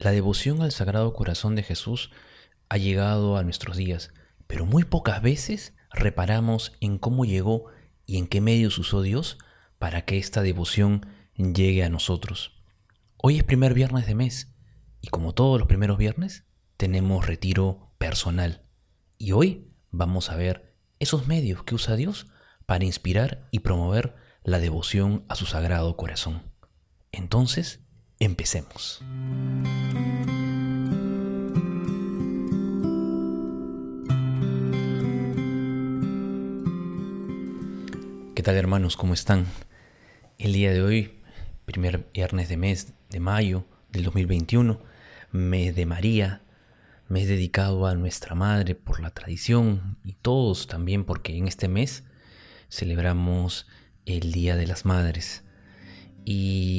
La devoción al Sagrado Corazón de Jesús ha llegado a nuestros días, pero muy pocas veces reparamos en cómo llegó y en qué medios usó Dios para que esta devoción llegue a nosotros. Hoy es primer viernes de mes y como todos los primeros viernes tenemos retiro personal. Y hoy vamos a ver esos medios que usa Dios para inspirar y promover la devoción a su sagrado corazón. Entonces, empecemos. ¿Qué tal hermanos? ¿Cómo están? El día de hoy, primer viernes de mes de mayo del 2021, mes de María, mes dedicado a nuestra Madre por la tradición y todos también porque en este mes celebramos el Día de las Madres. Y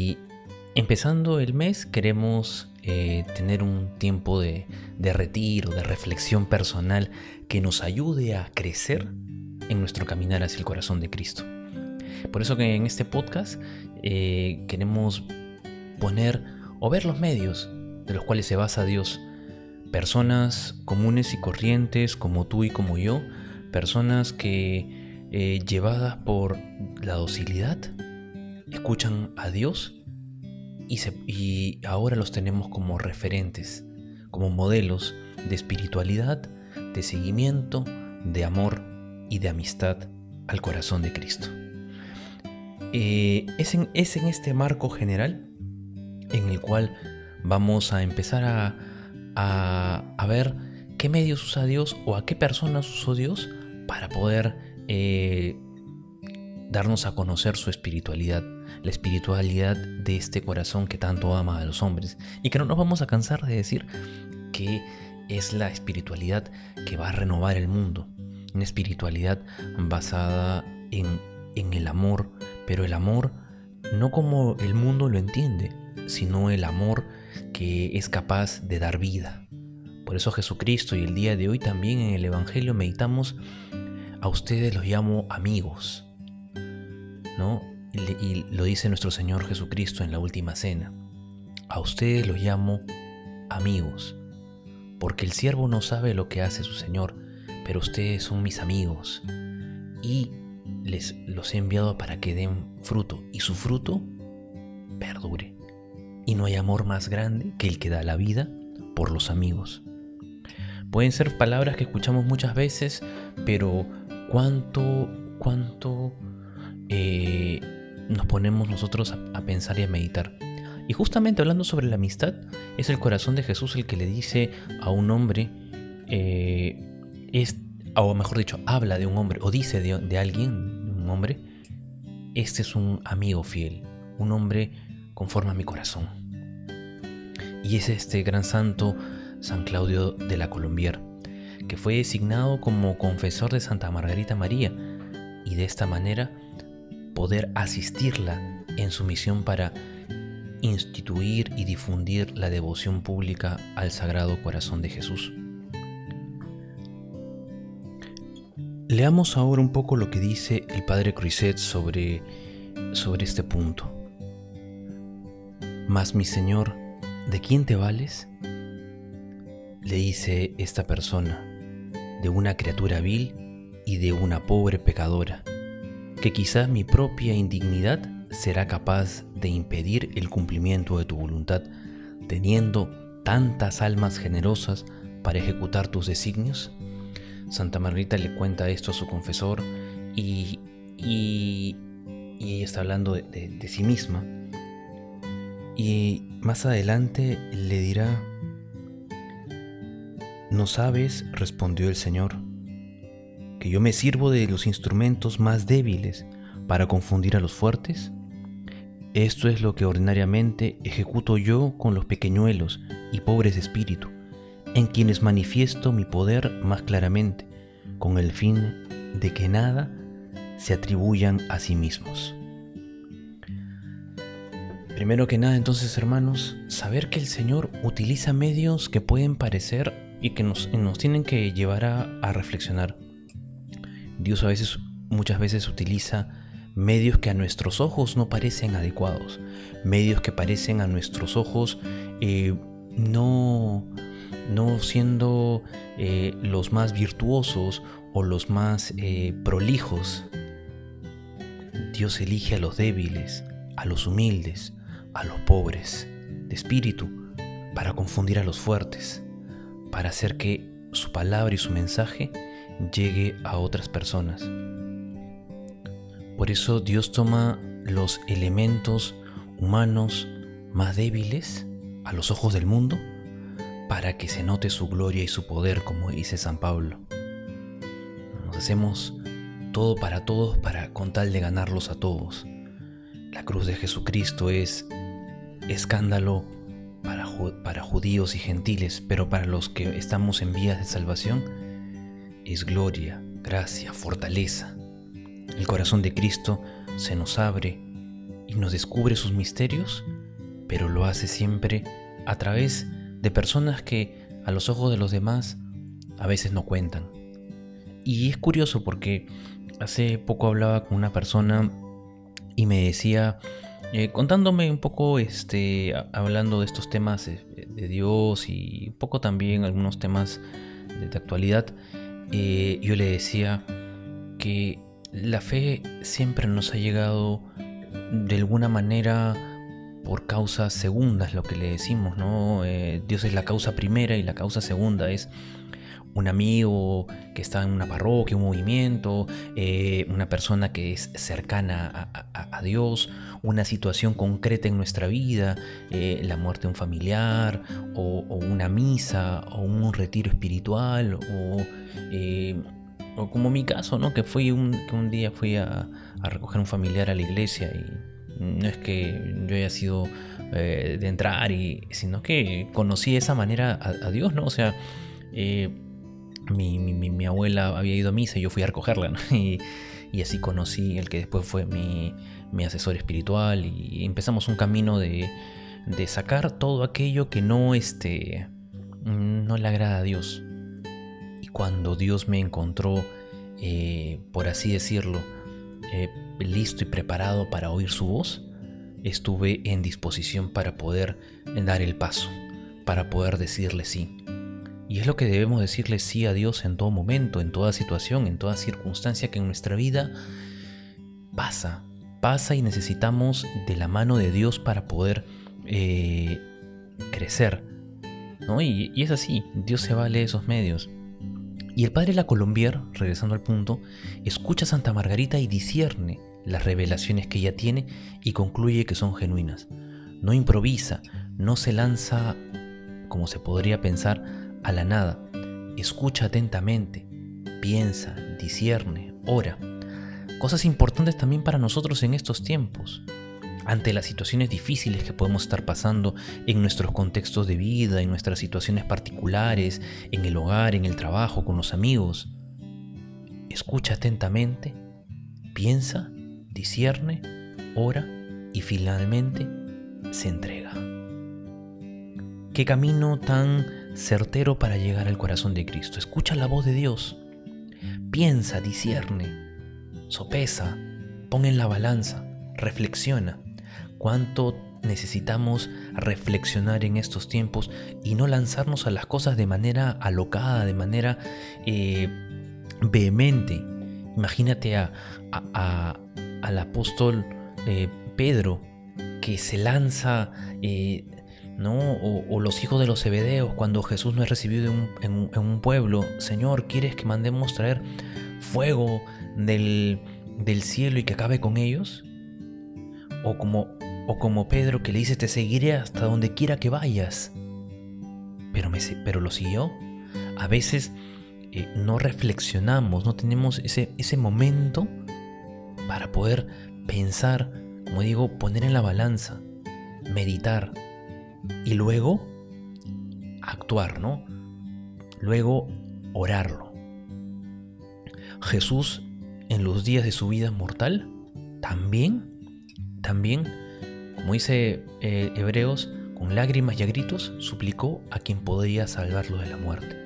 empezando el mes queremos eh, tener un tiempo de, retiro, de reflexión personal que nos ayude a crecer en nuestro caminar hacia el corazón de Cristo. Por eso que en este podcast eh, queremos poner o ver los medios de los cuales se basa Dios. Personas comunes y corrientes como tú y como yo, personas que eh, llevadas por la docilidad escuchan a Dios y, ahora los tenemos como referentes, como modelos de espiritualidad, de seguimiento, de amor y de amistad al corazón de Cristo. Eh, es, en, este marco general en el cual vamos a empezar a, ver qué medios usa Dios o a qué personas usó Dios para poder eh, darnos a conocer su espiritualidad, la espiritualidad de este corazón que tanto ama a los hombres y que no nos vamos a cansar de decir que es la espiritualidad que va a renovar el mundo, una espiritualidad basada en, el amor, pero el amor no como el mundo lo entiende, sino el amor que es capaz de dar vida. Por eso Jesucristo y el día de hoy también en el Evangelio meditamos, a ustedes los llamo amigos, ¿no? Y lo dice nuestro Señor Jesucristo en la última cena. A ustedes los llamo amigos, porque el siervo no sabe lo que hace su Señor, pero ustedes son mis amigos y les los he enviado para que den fruto y su fruto perdure. Y no hay amor más grande que el que da la vida por los amigos. Pueden ser palabras que escuchamos muchas veces, pero cuánto, cuánto eh, nos ponemos nosotros a, pensar y a meditar. Y justamente hablando sobre la amistad, es el corazón de Jesús el que le dice a un hombre, eh, es, o mejor dicho, habla de un hombre o dice de, alguien, de un hombre, este es un amigo fiel, un hombre conforme a mi corazón. Y es este gran santo San Claudio de la Colombier, que fue designado como confesor de Santa Margarita María y de esta manera poder asistirla en su misión para instituir y difundir la devoción pública al Sagrado Corazón de Jesús. Leamos ahora un poco lo que dice el padre Cruiset sobre, sobre este punto. Mas mi Señor, ¿de quién te vales? Le dice esta persona, de una criatura vil y de una pobre pecadora, que quizás mi propia indignidad será capaz de impedir el cumplimiento de tu voluntad, teniendo tantas almas generosas para ejecutar tus designios? Santa Margarita le cuenta esto a su confesor y, y, ella está hablando de, sí misma. Y más adelante le dirá, ¿no sabes? respondió el Señor, que yo me sirvo de los instrumentos más débiles para confundir a los fuertes. Esto es lo que ordinariamente ejecuto yo con los pequeñuelos y pobres de espíritu en quienes manifiesto mi poder más claramente, con el fin de que nada se atribuyan a sí mismos. Primero que nada entonces hermanos, saber que el Señor utiliza medios que pueden parecer y que nos, tienen que llevar a, reflexionar. Dios a veces, muchas veces utiliza medios que a nuestros ojos no parecen adecuados, medios que parecen a nuestros ojos eh, no, no siendo eh, los más virtuosos o los más eh, prolijos. Dios elige a los débiles, a los humildes, a los pobres de espíritu, para confundir a los fuertes, para hacer que su palabra y su mensaje llegue a otras personas. Por eso Dios toma los elementos humanos más débiles a los ojos del mundo para que se note su gloria y su poder, como dice San Pablo. Nos hacemos todo para todos para con tal de ganarlos a todos. La cruz de Jesucristo es escándalo para, para judíos y gentiles, pero para los que estamos en vías de salvación es gloria, gracia, fortaleza. El corazón de Cristo se nos abre y nos descubre sus misterios, pero lo hace siempre a través de personas que a los ojos de los demás a veces no cuentan. Y es curioso porque hace poco hablaba con una persona y me decía, eh, contándome un poco, este, hablando de estos temas de, Dios y un poco también algunos temas de, actualidad, eh, yo le decía que la fe siempre nos ha llegado de alguna manera por causas segundas, lo que le decimos, ¿no? Eh, Dios es la causa primera y la causa segunda es un amigo que está en una parroquia, un movimiento, eh, una persona que es cercana a, Dios, una situación concreta en nuestra vida, eh, la muerte de un familiar, o, una misa, o un retiro espiritual, o, eh, o como mi caso, ¿no? que, fui un, que un día fui a, recoger un familiar a la iglesia y no es que yo haya sido de entrar, y, sino que conocí de esa manera a, Dios, ¿no? O sea, mi, mi, abuela había ido a misa y yo fui a recogerla, y, así conocí el que después fue mi, asesor espiritual y empezamos un camino de, sacar todo aquello que no, este, no le agrada a Dios. Y cuando Dios me encontró, eh, por así decirlo, eh, listo y preparado para oír su voz, estuve en disposición para poder dar el paso, para poder decirle sí. Y es lo que debemos decirle sí a Dios en todo momento, en toda situación, en toda circunstancia que en nuestra vida pasa, pasa y necesitamos de la mano de Dios para poder eh, crecer. ¿no? Y, es así, Dios se vale de esos medios. Y el padre La Colombier, regresando al punto, escucha a Santa Margarita y discierne las revelaciones que ella tiene y concluye que son genuinas. No improvisa, no se lanza, como se podría pensar, a la nada. Escucha atentamente, piensa, discierne, ora. Cosas importantes también para nosotros en estos tiempos. Ante las situaciones difíciles que podemos estar pasando en nuestros contextos de vida, en nuestras situaciones particulares, en el hogar, en el trabajo, con los amigos. Escucha atentamente, piensa, discierne, ora y finalmente se entrega. Qué camino tan certero para llegar al corazón de Cristo. Escucha la voz de Dios. Piensa, discierne, sopesa, pon en la balanza, reflexiona. ¿Cuánto necesitamos reflexionar en estos tiempos y no lanzarnos a las cosas de manera alocada, de manera eh, vehemente? Imagínate a, al apóstol eh, Pedro que se lanza eh, o, los hijos de los Zebedeos, cuando Jesús no es recibido en un, pueblo, Señor, ¿quieres que mandemos traer fuego del, cielo y que acabe con ellos? O como, o como Pedro que le dice, te seguiré hasta donde quiera que vayas. Pero, me, pero lo siguió. A veces eh, no reflexionamos, no tenemos ese, ese momento para poder pensar, como digo, poner en la balanza, meditar, y luego actuar, ¿no? Luego orarlo. Jesús en los días de su vida mortal también, también, como dice eh, Hebreos, con lágrimas y a gritos suplicó a quien podía salvarlo de la muerte.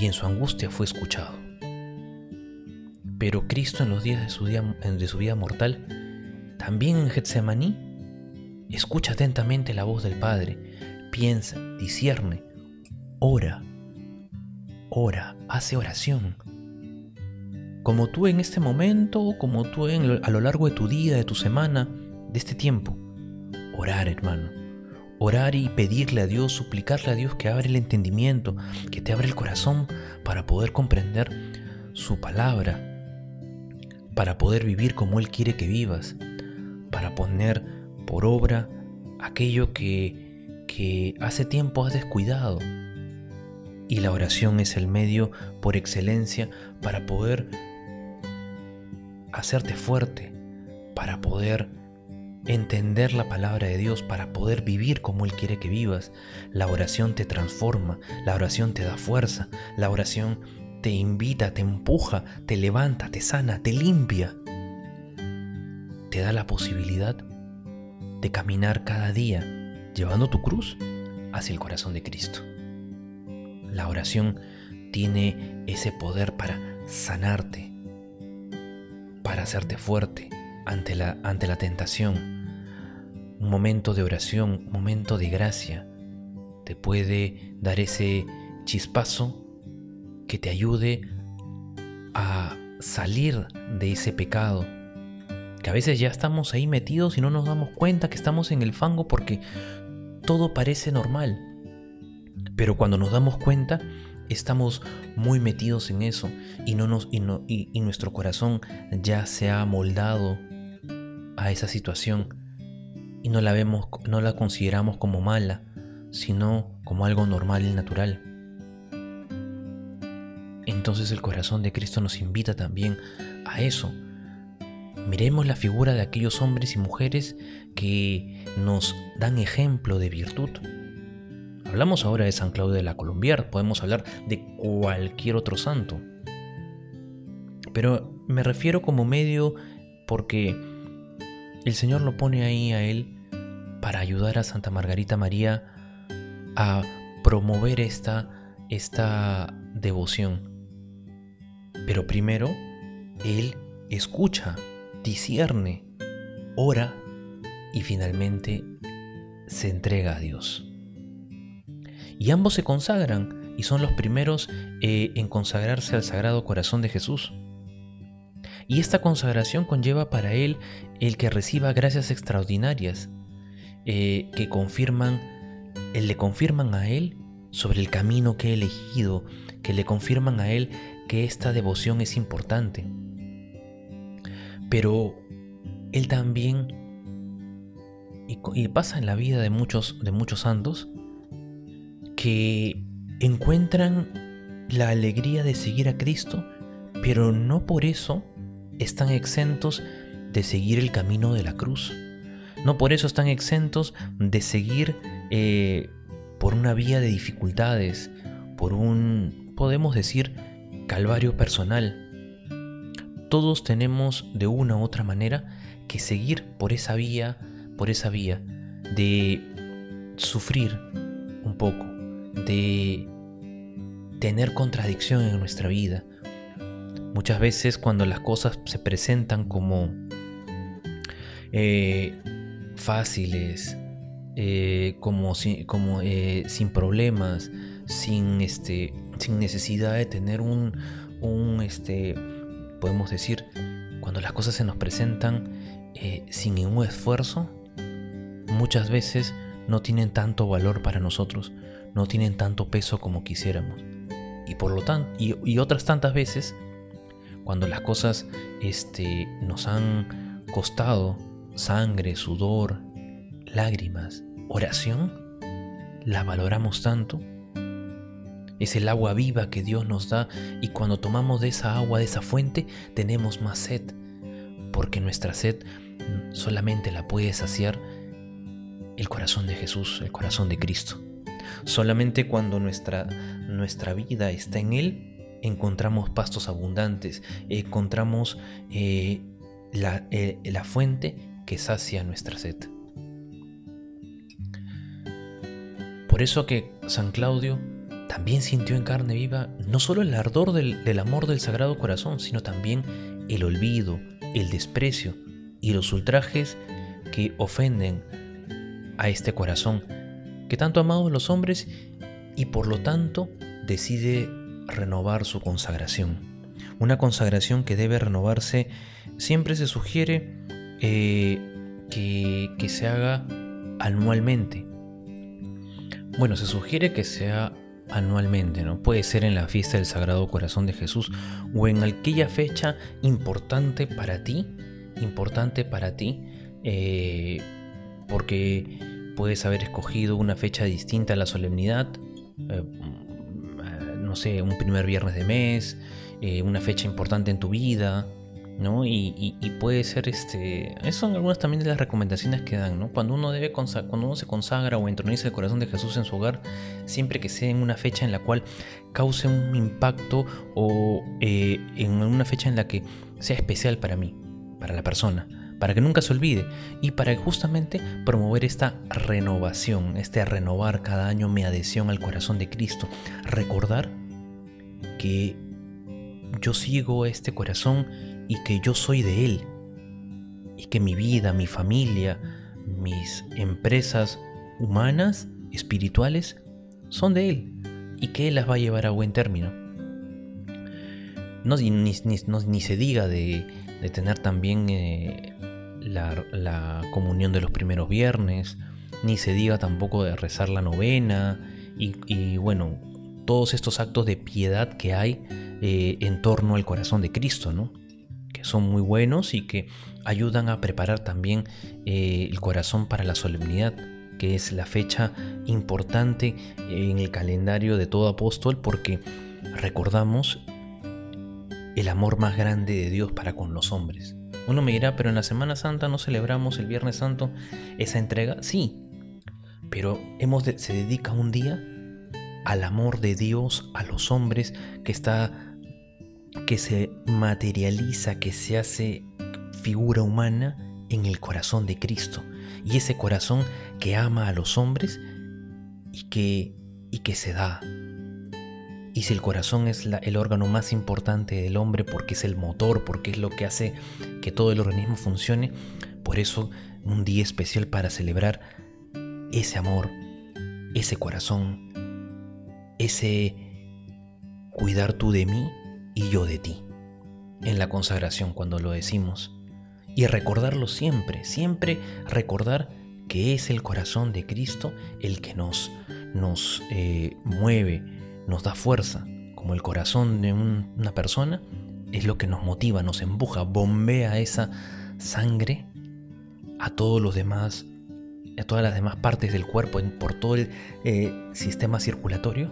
Y en su angustia fue escuchado. Pero Cristo en los días de su, de su vida mortal, también en Getsemaní, Escucha atentamente la voz del Padre, piensa, discierne, ora, ora, hace oración. Como tú en este momento, como tú a lo largo de tu día, de tu semana, de este tiempo. Orar, hermano. Orar y pedirle a Dios, suplicarle a Dios que abra el entendimiento, que te abra el corazón para poder comprender su palabra, para poder vivir como Él quiere que vivas, para poner por obra aquello que, que hace tiempo has descuidado. Y la oración es el medio por excelencia para poder hacerte fuerte, para poder entender la palabra de Dios, para poder vivir como Él quiere que vivas. La oración te transforma, la oración te da fuerza, la oración te invita, te empuja, te levanta, te sana, te limpia. Te da la posibilidad de caminar cada día llevando tu cruz hacia el corazón de Cristo. La oración tiene ese poder para sanarte, para hacerte fuerte ante la, ante la tentación. Un momento de oración, un momento de gracia, te puede dar ese chispazo que te ayude a salir de ese pecado, que a veces ya estamos ahí metidos y no nos damos cuenta que estamos en el fango porque todo parece normal. Pero cuando nos damos cuenta, estamos muy metidos en eso y, no nos, y, y nuestro corazón ya se ha moldado a esa situación y no la vemos, no la consideramos como mala, sino como algo normal y natural. Entonces el corazón de Cristo nos invita también a eso. Miremos la figura de aquellos hombres y mujeres que nos dan ejemplo de virtud. Hablamos ahora de San Claudio de la Colombier, podemos hablar de cualquier otro santo. Pero me refiero como medio porque el Señor lo pone ahí a él para ayudar a Santa Margarita María a promover esta, esta devoción. Pero primero, él escucha, discierne, ora y finalmente se entrega a Dios y ambos se consagran y son los primeros eh, en consagrarse al Sagrado Corazón de Jesús. Y esta consagración conlleva para él el que reciba gracias extraordinarias eh, que confirman, le confirman a él sobre el camino que ha elegido, que le confirman a él que esta devoción es importante. Pero él también, y, pasa en la vida de muchos, de muchos santos, que encuentran la alegría de seguir a Cristo, pero no por eso están exentos de seguir el camino de la cruz. No por eso están exentos de seguir eh, por una vía de dificultades, por un, podemos decir, calvario personal. Todos tenemos de una u otra manera que seguir por esa vía, por esa vía de sufrir un poco, de tener contradicción en nuestra vida. Muchas veces cuando las cosas se presentan como eh, fáciles, eh, como, como eh, sin problemas, sin, este, sin necesidad de tener un, un, este, podemos decir, cuando las cosas se nos presentan sin ningún esfuerzo, muchas veces no tienen tanto valor para nosotros no tienen tanto peso como quisiéramos. Y por lo tanto, y, otras tantas veces, cuando las cosas este, nos han costado sangre, sudor, lágrimas, oración, la valoramos tanto. Es el agua viva que Dios nos da y cuando tomamos de esa agua, de esa fuente, tenemos más sed, porque nuestra sed solamente la puede saciar el corazón de Jesús, el corazón de Cristo. Solamente cuando nuestra, nuestra vida está en Él, encontramos pastos abundantes, encontramos eh, la, eh, la fuente que sacia nuestra sed. Por eso que San Claudio también sintió en carne viva no solo el ardor del, amor del Sagrado Corazón, sino también el olvido, el desprecio y los ultrajes que ofenden a este corazón que tanto ha los hombres y por lo tanto decide renovar su consagración. Una consagración que debe renovarse, siempre se sugiere eh, que, que se haga anualmente. Bueno, se sugiere que sea anualmente, ¿no? Puede ser en la fiesta del Sagrado Corazón de Jesús o en aquella fecha importante para ti, importante para ti, eh, porque puedes haber escogido una fecha distinta a la solemnidad, eh, no sé, un primer viernes de mes, eh, una fecha importante en tu vida, Y, puede ser, este, esas son algunas también de las recomendaciones que dan. Cuando uno, debe cuando uno se consagra o entroniza el corazón de Jesús en su hogar, siempre que sea en una fecha en la cual cause un impacto o eh, en una fecha en la que sea especial para mí, para la persona, para que nunca se olvide y para justamente promover esta renovación, este renovar cada año mi adhesión al corazón de Cristo, recordar que yo sigo este corazón y que yo soy de Él. Y que mi vida, mi familia, mis empresas humanas, espirituales, son de Él. Y que Él las va a llevar a buen término. No, ni, ni, se diga de, tener también eh, la, comunión de los primeros viernes, ni se diga tampoco de rezar la novena y, y bueno, todos estos actos de piedad que hay eh, en torno al corazón de Cristo, ¿no? Son muy buenos y que ayudan a preparar también eh, el corazón para la solemnidad, que es la fecha importante en el calendario de todo apóstol porque recordamos el amor más grande de Dios para con los hombres. Uno me dirá, pero en la Semana Santa no celebramos el Viernes Santo esa entrega. Sí, pero hemos se dedica un día al amor de Dios a los hombres que está que se materializa, que se hace figura humana en el corazón de Cristo. Y ese corazón que ama a los hombres y que, y que se da. Y si el corazón es el órgano más importante del hombre porque es el motor, porque es lo que hace que todo el organismo funcione, por eso un día especial para celebrar ese amor, ese corazón, ese cuidar tú de mí y yo de ti. En la consagración cuando lo decimos. Y recordarlo siempre, siempre recordar que es el corazón de Cristo el que nos, nos eh, mueve, nos da fuerza, como el corazón de una persona, es lo que nos motiva, nos empuja, bombea esa sangre a todos los demás, a todas las demás partes del cuerpo, por todo el eh, sistema circulatorio.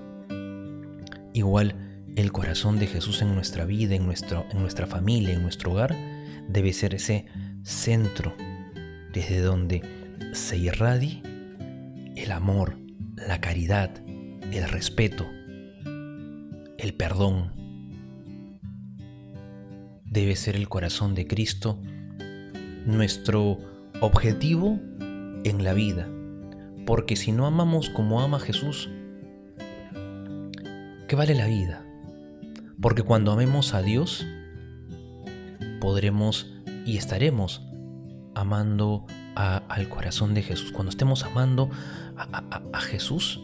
Igual el corazón de Jesús en nuestra vida, en, nuestro, en nuestra familia, en nuestro hogar, debe ser ese centro desde donde se irradie el amor, la caridad, el respeto, el perdón. Debe ser el corazón de Cristo nuestro objetivo en la vida, porque si no amamos como ama Jesús, ¿qué vale la vida? Porque cuando amemos a Dios, podremos y estaremos amando al corazón de Jesús. Cuando estemos amando a, Jesús,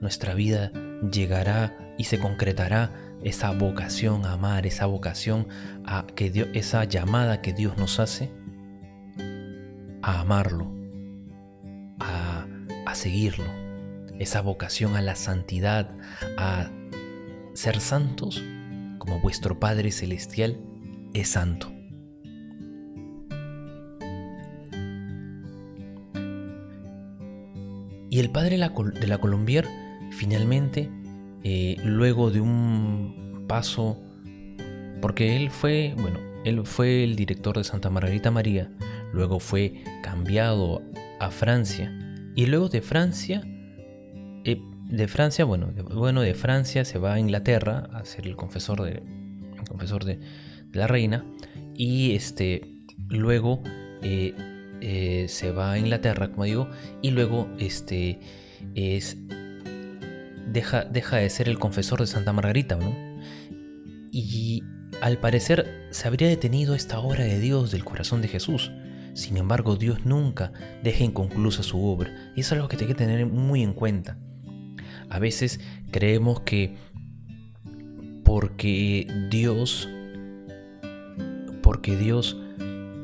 nuestra vida llegará y se concretará esa vocación a amar, esa vocación a que Dios, esa llamada que Dios nos hace a amarlo, a, a seguirlo, esa vocación a la santidad, a ser santos como vuestro Padre Celestial es santo. Y el padre de la Colombier, finalmente, eh, luego de un paso, porque él fue, bueno, él fue el director de Santa Margarita María, luego fue cambiado a Francia, y luego de Francia eh, de Francia, bueno de, bueno, de Francia se va a Inglaterra a ser el confesor de, confesor de, la reina y este, luego eh, eh, se va a Inglaterra, como digo, y luego este, es, deja, deja de ser el confesor de Santa Margarita, ¿no? Y al parecer se habría detenido esta obra de Dios del corazón de Jesús. Sin embargo, Dios nunca deja inconclusa su obra. Y eso es algo que hay que tener muy en cuenta. A veces creemos que porque Dios porque Dios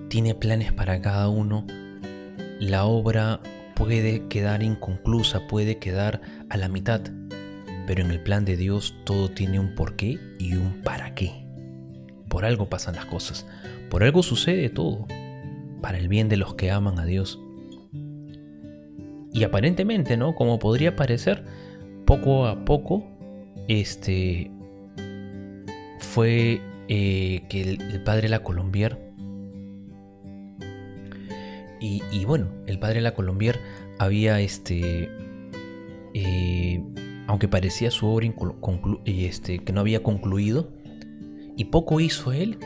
tiene planes para cada uno, la obra puede quedar inconclusa, puede quedar a la mitad, pero en el plan de Dios todo tiene un porqué y un para qué. Por algo pasan las cosas, por algo sucede todo, para el bien de los que aman a Dios. Y aparentemente, ¿no? Como podría parecer, poco a poco, este fue eh, que el, padre La Colombier y, bueno, el padre La Colombier había este. Eh, aunque parecía su obra este, que no había concluido, y poco hizo él,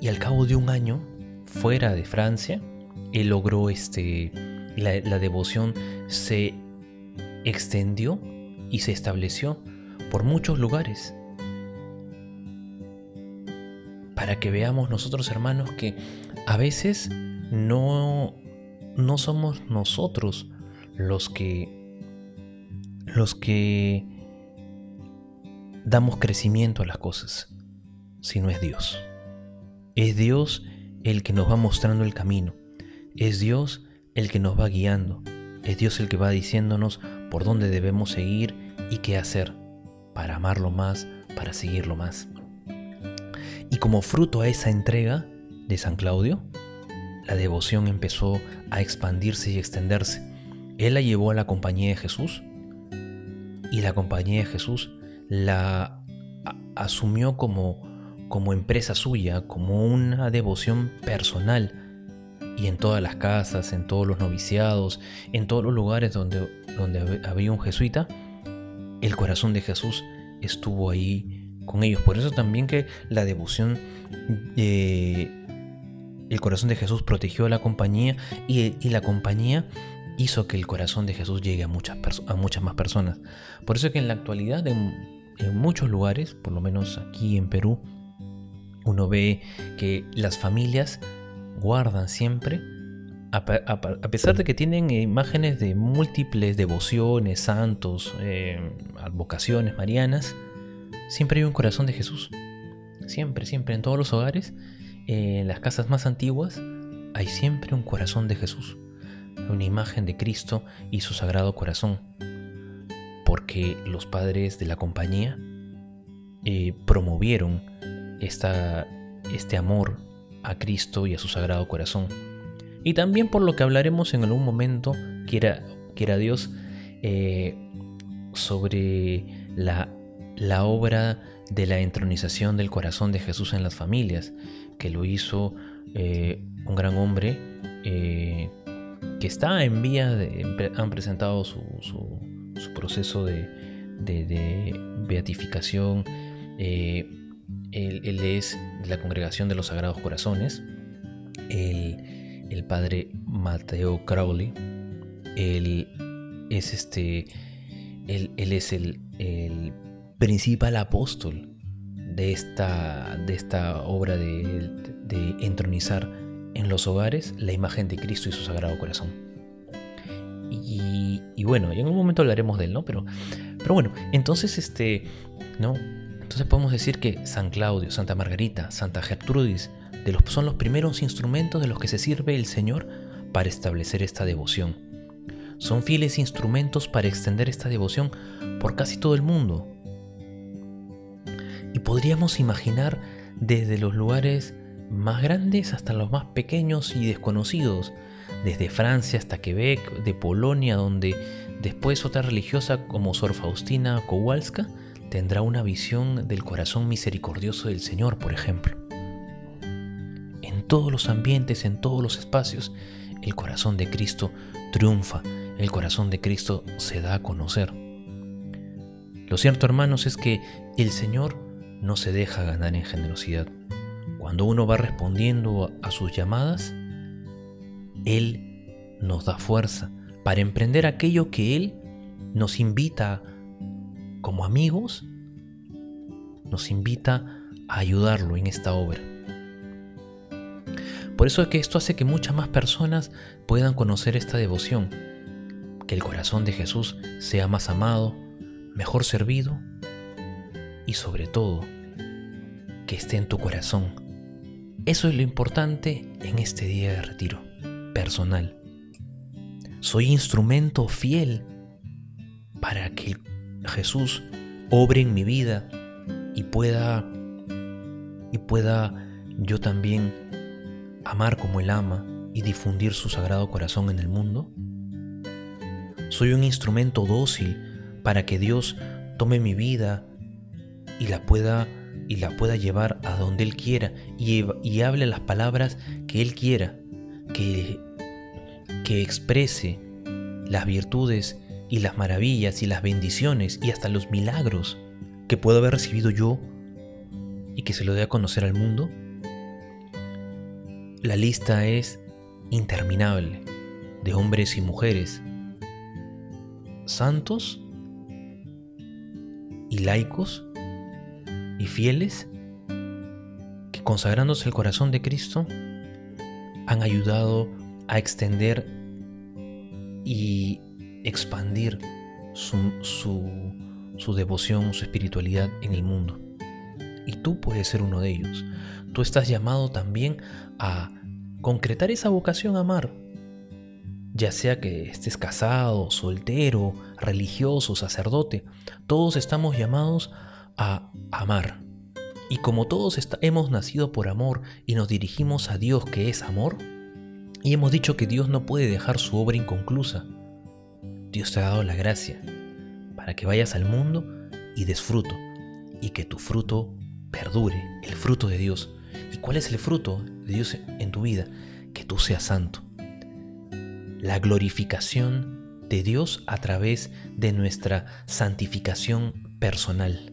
y al cabo de un año, fuera de Francia, él logró este. La, la devoción se extendió y se estableció por muchos lugares. Para que veamos nosotros hermanos que a veces no no somos nosotros los que los que damos crecimiento a las cosas, sino es Dios. Es Dios el que nos va mostrando el camino. Es Dios el que nos va guiando. Es Dios el que va diciéndonos por dónde debemos seguir y qué hacer para amarlo más, para seguirlo más. Y como fruto a esa entrega de San Claudio, la devoción empezó a expandirse y extenderse. Él la llevó a la compañía de Jesús y la compañía de Jesús la asumió como, como empresa suya, como una devoción personal. Y en todas las casas, en todos los noviciados, en todos los lugares donde, donde había un jesuita, el corazón de Jesús estuvo ahí con ellos. Por eso también que la devoción eh, el corazón de Jesús protegió a la compañía y, la compañía hizo que el corazón de Jesús llegue a muchas, a muchas más personas. Por eso es que en la actualidad en, muchos lugares, por lo menos aquí en Perú, uno ve que las familias guardan siempre, a, pesar de que tienen imágenes de múltiples devociones, santos, eh, advocaciones marianas, siempre hay un corazón de Jesús. Siempre, siempre, en todos los hogares en las casas más antiguas hay siempre un corazón de Jesús, una imagen de Cristo y su sagrado corazón, porque los padres de la compañía eh, promovieron esta, este amor a Cristo y a su sagrado corazón. Y también por lo que hablaremos en algún momento, quiera, quiera Dios, eh, sobre la, la obra de la entronización del corazón de Jesús en las familias, que lo hizo eh, un gran hombre eh, que está en vía de, han presentado su, proceso de, beatificación. Eh, él, es de la congregación de los Sagrados Corazones, el, padre Mateo Crowley. Él es este. Él, es el, el principal apóstol de esta, de esta obra de, entronizar en los hogares la imagen de Cristo y su sagrado corazón. Y, bueno, y en un momento hablaremos de él, ¿no? Pero, pero bueno, entonces este, ¿no? Entonces podemos decir que San Claudio, Santa Margarita, Santa Gertrudis de los, son los primeros instrumentos de los que se sirve el Señor para establecer esta devoción. Son fieles instrumentos para extender esta devoción por casi todo el mundo, y podríamos imaginar desde los lugares más grandes hasta los más pequeños y desconocidos, desde Francia hasta Quebec, de Polonia, donde después otra religiosa como Sor Faustina Kowalska tendrá una visión del corazón misericordioso del Señor, por ejemplo. En todos los ambientes, en todos los espacios, el corazón de Cristo triunfa, el corazón de Cristo se da a conocer. Lo cierto, hermanos, es que el Señor no se deja ganar en generosidad. Cuando uno va respondiendo a sus llamadas, Él nos da fuerza para emprender aquello que Él nos invita como amigos, nos invita a ayudarlo en esta obra. Por eso es que esto hace que muchas más personas puedan conocer esta devoción, que el corazón de Jesús sea más amado, mejor servido y sobre todo que esté en tu corazón. Eso es lo importante en este día de retiro personal. Soy instrumento fiel para que Jesús obre en mi vida y pueda y pueda yo también amar como Él ama y difundir su sagrado corazón en el mundo? ¿Soy un instrumento dócil para que Dios tome mi vida y la pueda y la pueda llevar a donde Él quiera y, hable las palabras que Él quiera, que, que exprese las virtudes y las maravillas y las bendiciones y hasta los milagros que puedo haber recibido yo y que se lo dé a conocer al mundo? La lista es interminable de hombres y mujeres, santos y laicos y fieles que consagrándose el corazón de Cristo han ayudado a extender y expandir su, su, devoción, su espiritualidad en el mundo. Y tú puedes ser uno de ellos. Tú estás llamado también a concretar esa vocación a amar. Ya sea que estés casado, soltero, religioso, sacerdote, todos estamos llamados a amar. Y como todos hemos nacido por amor y nos dirigimos a Dios que es amor, y hemos dicho que Dios no puede dejar su obra inconclusa, Dios te ha dado la gracia para que vayas al mundo y des fruto y que tu fruto perdure, el fruto de Dios. ¿Y cuál es el fruto de Dios en tu vida? Que tú seas santo. La glorificación de Dios a través de nuestra santificación personal.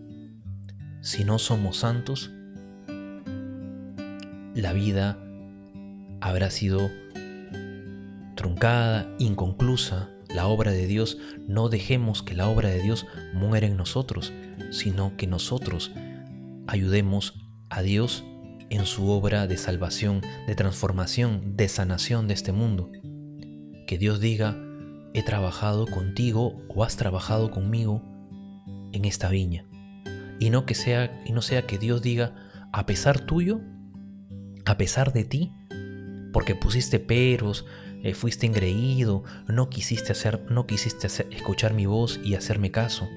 Si no somos santos, la vida habrá sido truncada, inconclusa, la obra de Dios, no dejemos que la obra de Dios muera en nosotros, sino que nosotros ayudemos a Dios en su obra de salvación, de transformación, de sanación de este mundo. Que Dios diga, he trabajado contigo o has trabajado conmigo en esta viña. Y no que sea y no sea que Dios diga, a pesar tuyo, a pesar de ti, porque pusiste peros, eh, fuiste engreído, no quisiste hacer, no quisiste escuchar mi voz y hacerme caso.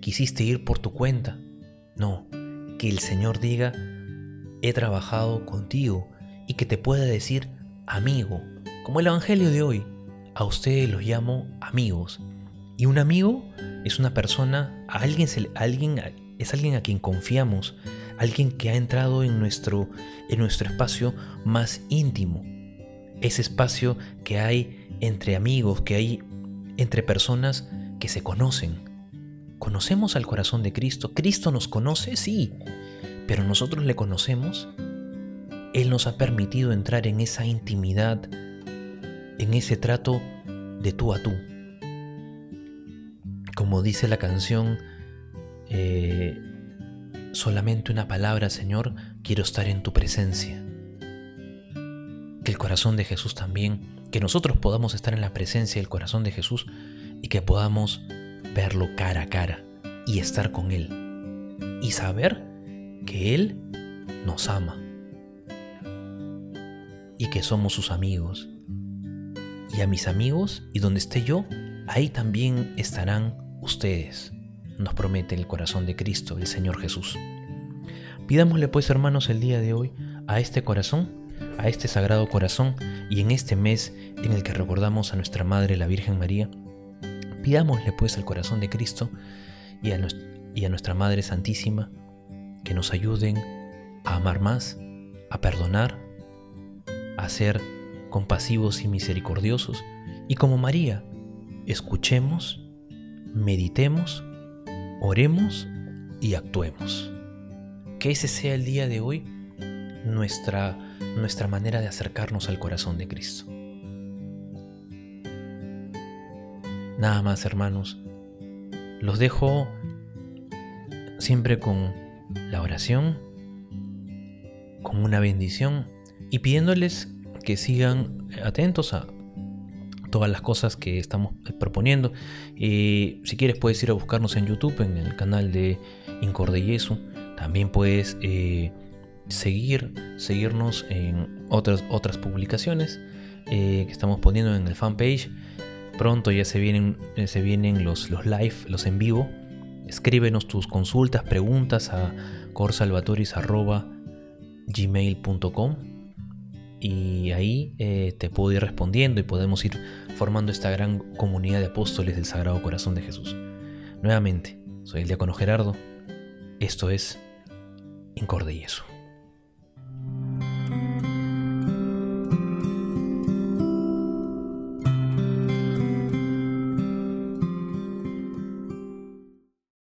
Quisiste ir por tu cuenta. No, que el Señor diga, he trabajado contigo y que te pueda decir amigo, como el Evangelio de hoy. A ustedes los llamo amigos. Y un amigo es una persona, alguien, alguien es alguien a quien confiamos, alguien que ha entrado en nuestro, en nuestro espacio más íntimo, ese espacio que hay entre amigos, que hay entre personas que se conocen. ¿Conocemos al corazón de Cristo? ¿Cristo nos conoce? Sí, pero nosotros le conocemos. Él nos ha permitido entrar en esa intimidad, en ese trato de tú a tú. Como dice la canción, eh, solamente una palabra, Señor, quiero estar en tu presencia que el corazón de Jesús también, que nosotros podamos estar en la presencia del corazón de Jesús y que podamos verlo cara a cara y estar con Él y saber que Él nos ama y que somos sus amigos. Y a mis amigos y donde esté yo, ahí también estarán ustedes, nos promete el corazón de Cristo, el Señor Jesús. Pidámosle pues hermanos el día de hoy a este corazón a este sagrado corazón y en este mes en el que recordamos a nuestra Madre la Virgen María, pidámosle pues al corazón de Cristo y a, y a nuestra Madre Santísima que nos ayuden a amar más, a perdonar, a ser compasivos y misericordiosos y como María, escuchemos, meditemos, oremos y actuemos. Que ese sea el día de hoy nuestra nuestra manera de acercarnos al corazón de Cristo. Nada más, hermanos. Los dejo siempre con la oración, con una bendición y pidiéndoles que sigan atentos a todas las cosas que estamos proponiendo. si quieres puedes ir a buscarnos en YouTube, en el canal de Incorde Yesu. También puedes eh, seguir, seguirnos en otras, otras publicaciones eh, que estamos poniendo en el fanpage. Pronto ya se vienen, eh, se vienen los, los live, los en vivo. Escríbenos tus consultas, preguntas a corsalvatoris.gmail.com y ahí te puedo ir respondiendo y podemos ir formando esta gran comunidad de apóstoles del Sagrado Corazón de Jesús. Nuevamente, soy el diácono Gerardo. Esto es Incorde y eso.